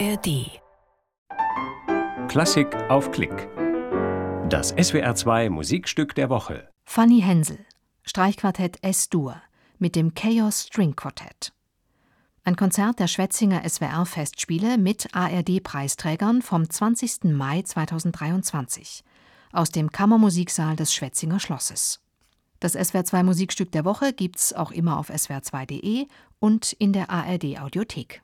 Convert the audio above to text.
ARD. Klassik auf Klick. Das SWR2 Musikstück der Woche. Fanny Hensel, Streichquartett S-Dur mit dem Chaos String Quartett. Ein Konzert der Schwetzinger SWR-Festspiele mit ARD-Preisträgern vom 20. Mai 2023 aus dem Kammermusiksaal des Schwetzinger Schlosses. Das SWR2 Musikstück der Woche gibt's auch immer auf swr2.de und in der ARD-Audiothek.